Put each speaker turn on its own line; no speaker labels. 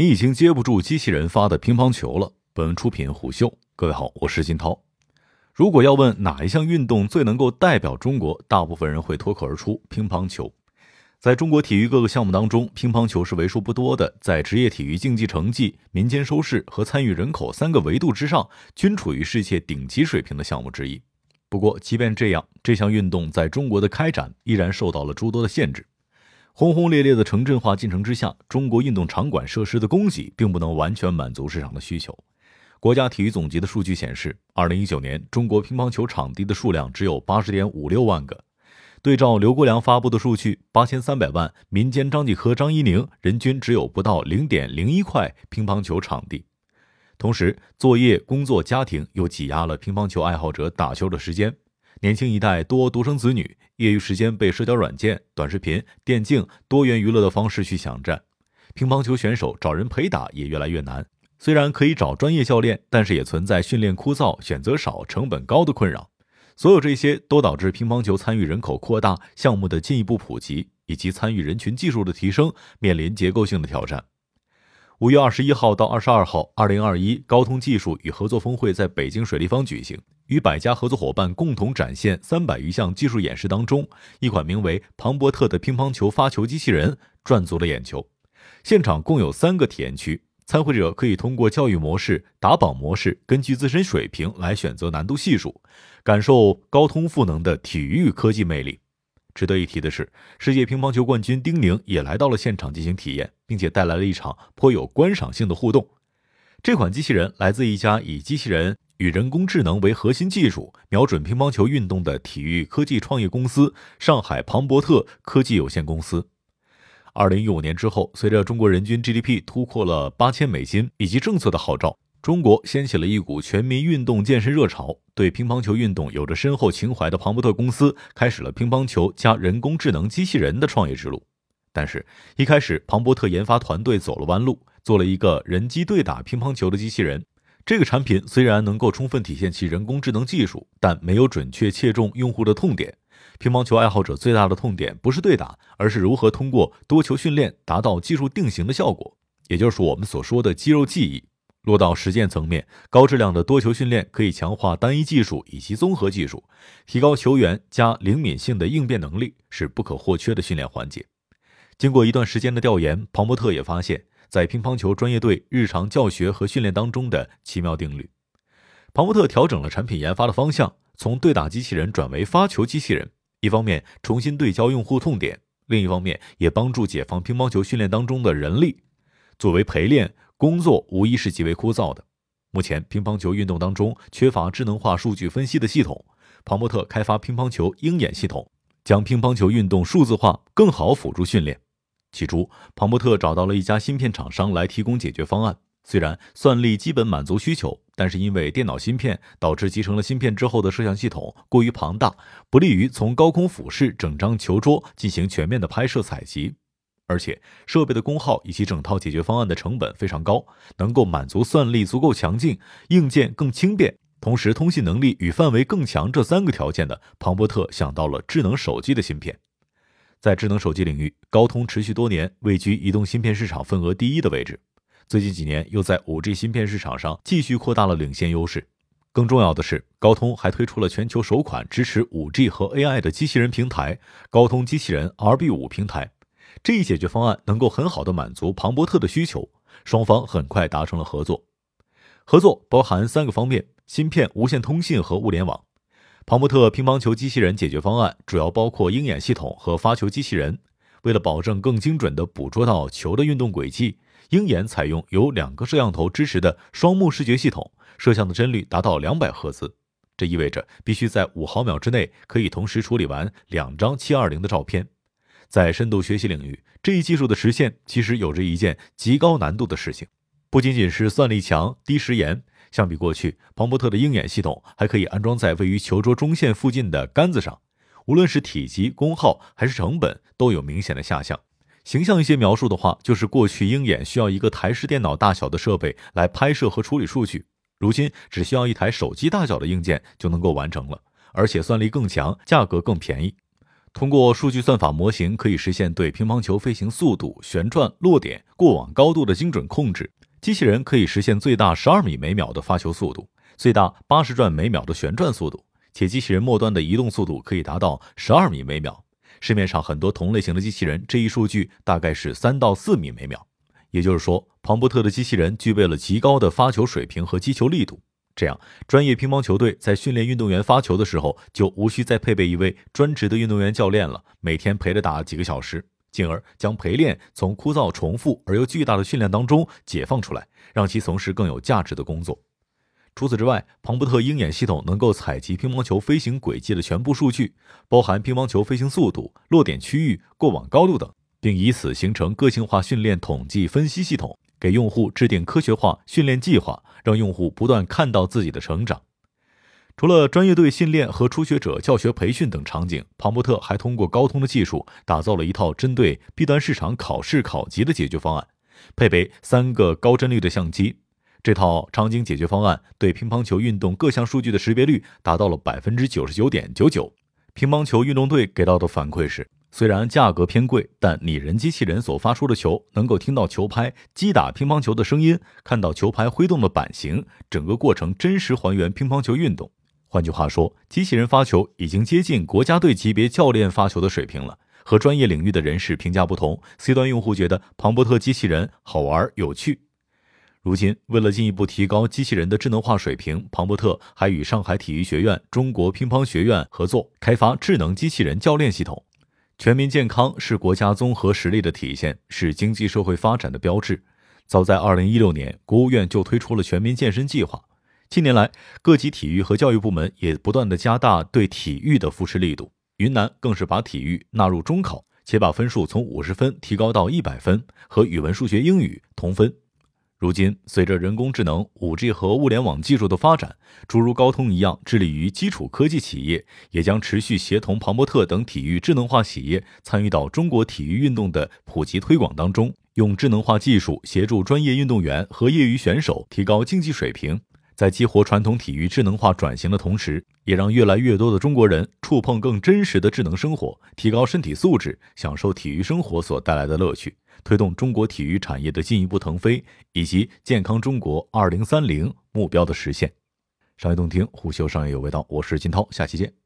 你已经接不住机器人发的乒乓球了。本文出品虎嗅，各位好，我是金涛。如果要问哪一项运动最能够代表中国，大部分人会脱口而出乒乓球。在中国体育各个项目当中，乒乓球是为数不多的在职业体育竞技成绩、民间收视和参与人口三个维度之上均处于世界顶级水平的项目之一。不过，即便这样，这项运动在中国的开展依然受到了诸多的限制。轰轰烈烈的城镇化进程之下，中国运动场馆设施的供给并不能完全满足市场的需求。国家体育总局的数据显示，二零一九年中国乒乓球场地的数量只有八十点五六万个。对照刘国梁发布的数据，八千三百万民间张继科、张怡宁人均只有不到零点零一块乒乓球场地。同时，作业、工作、家庭又挤压了乒乓球爱好者打球的时间。年轻一代多独生子女，业余时间被社交软件、短视频、电竞多元娱乐的方式去抢占，乒乓球选手找人陪打也越来越难。虽然可以找专业教练，但是也存在训练枯燥、选择少、成本高的困扰。所有这些都导致乒乓球参与人口扩大、项目的进一步普及以及参与人群技术的提升面临结构性的挑战。五月二十一号到二十二号，二零二一高通技术与合作峰会在北京水立方举行。与百家合作伙伴共同展现三百余项技术演示当中，一款名为庞伯特的乒乓球发球机器人赚足了眼球。现场共有三个体验区，参会者可以通过教育模式、打榜模式，根据自身水平来选择难度系数，感受高通赋能的体育科技魅力。值得一提的是，世界乒乓球冠军丁宁也来到了现场进行体验，并且带来了一场颇有观赏性的互动。这款机器人来自一家以机器人与人工智能为核心技术，瞄准乒乓球运动的体育科技创业公司——上海庞伯特科技有限公司。二零一五年之后，随着中国人均 GDP 突破了八千美金，以及政策的号召。中国掀起了一股全民运动健身热潮，对乒乓球运动有着深厚情怀的庞伯特公司开始了乒乓球加人工智能机器人的创业之路。但是，一开始庞伯特研发团队走了弯路，做了一个人机对打乒乓球的机器人。这个产品虽然能够充分体现其人工智能技术，但没有准确切中用户的痛点。乒乓球爱好者最大的痛点不是对打，而是如何通过多球训练达到技术定型的效果，也就是我们所说的肌肉记忆。落到实践层面，高质量的多球训练可以强化单一技术以及综合技术，提高球员加灵敏性的应变能力，是不可或缺的训练环节。经过一段时间的调研，庞伯特也发现，在乒乓球专业队日常教学和训练当中的奇妙定律。庞伯特调整了产品研发的方向，从对打机器人转为发球机器人，一方面重新对焦用户痛点，另一方面也帮助解放乒乓球训练当中的人力，作为陪练。工作无疑是极为枯燥的。目前，乒乓球运动当中缺乏智能化数据分析的系统。庞伯特开发乒乓球鹰眼系统，将乒乓球运动数字化，更好辅助训练。起初，庞伯特找到了一家芯片厂商来提供解决方案。虽然算力基本满足需求，但是因为电脑芯片导致集成了芯片之后的摄像系统过于庞大，不利于从高空俯视整张球桌进行全面的拍摄采集。而且设备的功耗以及整套解决方案的成本非常高，能够满足算力足够强劲、硬件更轻便，同时通信能力与范围更强这三个条件的庞伯特想到了智能手机的芯片。在智能手机领域，高通持续多年位居移动芯片市场份额第一的位置，最近几年又在 5G 芯片市场上继续扩大了领先优势。更重要的是，高通还推出了全球首款支持 5G 和 AI 的机器人平台——高通机器人 RB5 平台。这一解决方案能够很好的满足庞伯特的需求，双方很快达成了合作。合作包含三个方面：芯片、无线通信和物联网。庞伯特乒乓球机器人解决方案主要包括鹰眼系统和发球机器人。为了保证更精准地捕捉到球的运动轨迹，鹰眼采用由两个摄像头支持的双目视觉系统，摄像的帧率达到两百赫兹。这意味着必须在五毫秒之内可以同时处理完两张七二零的照片。在深度学习领域，这一技术的实现其实有着一件极高难度的事情，不仅仅是算力强、低时延。相比过去，庞伯特的鹰眼系统还可以安装在位于球桌中线附近的杆子上，无论是体积、功耗还是成本都有明显的下降。形象一些描述的话，就是过去鹰眼需要一个台式电脑大小的设备来拍摄和处理数据，如今只需要一台手机大小的硬件就能够完成了，而且算力更强，价格更便宜。通过数据算法模型，可以实现对乒乓球飞行速度、旋转、落点、过网高度的精准控制。机器人可以实现最大十二米每秒的发球速度，最大八十转每秒的旋转速度，且机器人末端的移动速度可以达到十二米每秒。市面上很多同类型的机器人，这一数据大概是三到四米每秒。也就是说，庞伯特的机器人具备了极高的发球水平和击球力度。这样，专业乒乓球队在训练运动员发球的时候，就无需再配备一位专职的运动员教练了，每天陪着打几个小时，进而将陪练从枯燥重复而又巨大的训练当中解放出来，让其从事更有价值的工作。除此之外，庞伯特鹰眼系统能够采集乒乓球飞行轨迹的全部数据，包含乒乓球飞行速度、落点区域、过网高度等，并以此形成个性化训练统计分析系统。给用户制定科学化训练计划，让用户不断看到自己的成长。除了专业队训练和初学者教学培训等场景，庞伯特还通过高通的技术打造了一套针对 B 端市场考试考级的解决方案，配备三个高帧率的相机。这套场景解决方案对乒乓球运动各项数据的识别率达到了百分之九十九点九九。乒乓球运动队给到的反馈是。虽然价格偏贵，但拟人机器人所发出的球能够听到球拍击打乒乓球的声音，看到球拍挥动的版型，整个过程真实还原乒乓球运动。换句话说，机器人发球已经接近国家队级别教练发球的水平了。和专业领域的人士评价不同，C 端用户觉得庞伯特机器人好玩有趣。如今，为了进一步提高机器人的智能化水平，庞伯特还与上海体育学院、中国乒乓学院合作开发智能机器人教练系统。全民健康是国家综合实力的体现，是经济社会发展的标志。早在二零一六年，国务院就推出了全民健身计划。近年来，各级体育和教育部门也不断的加大对体育的扶持力度。云南更是把体育纳入中考，且把分数从五十分提高到一百分，和语文、数学、英语同分。如今，随着人工智能、五 G 和物联网技术的发展，诸如高通一样致力于基础科技企业，也将持续协同庞博特等体育智能化企业参与到中国体育运动的普及推广当中，用智能化技术协助专业运动员和业余选手提高竞技水平，在激活传统体育智能化转型的同时，也让越来越多的中国人触碰更真实的智能生活，提高身体素质，享受体育生活所带来的乐趣。推动中国体育产业的进一步腾飞，以及健康中国二零三零目标的实现。商业洞听，虎嗅商业有味道，我是金涛，下期见。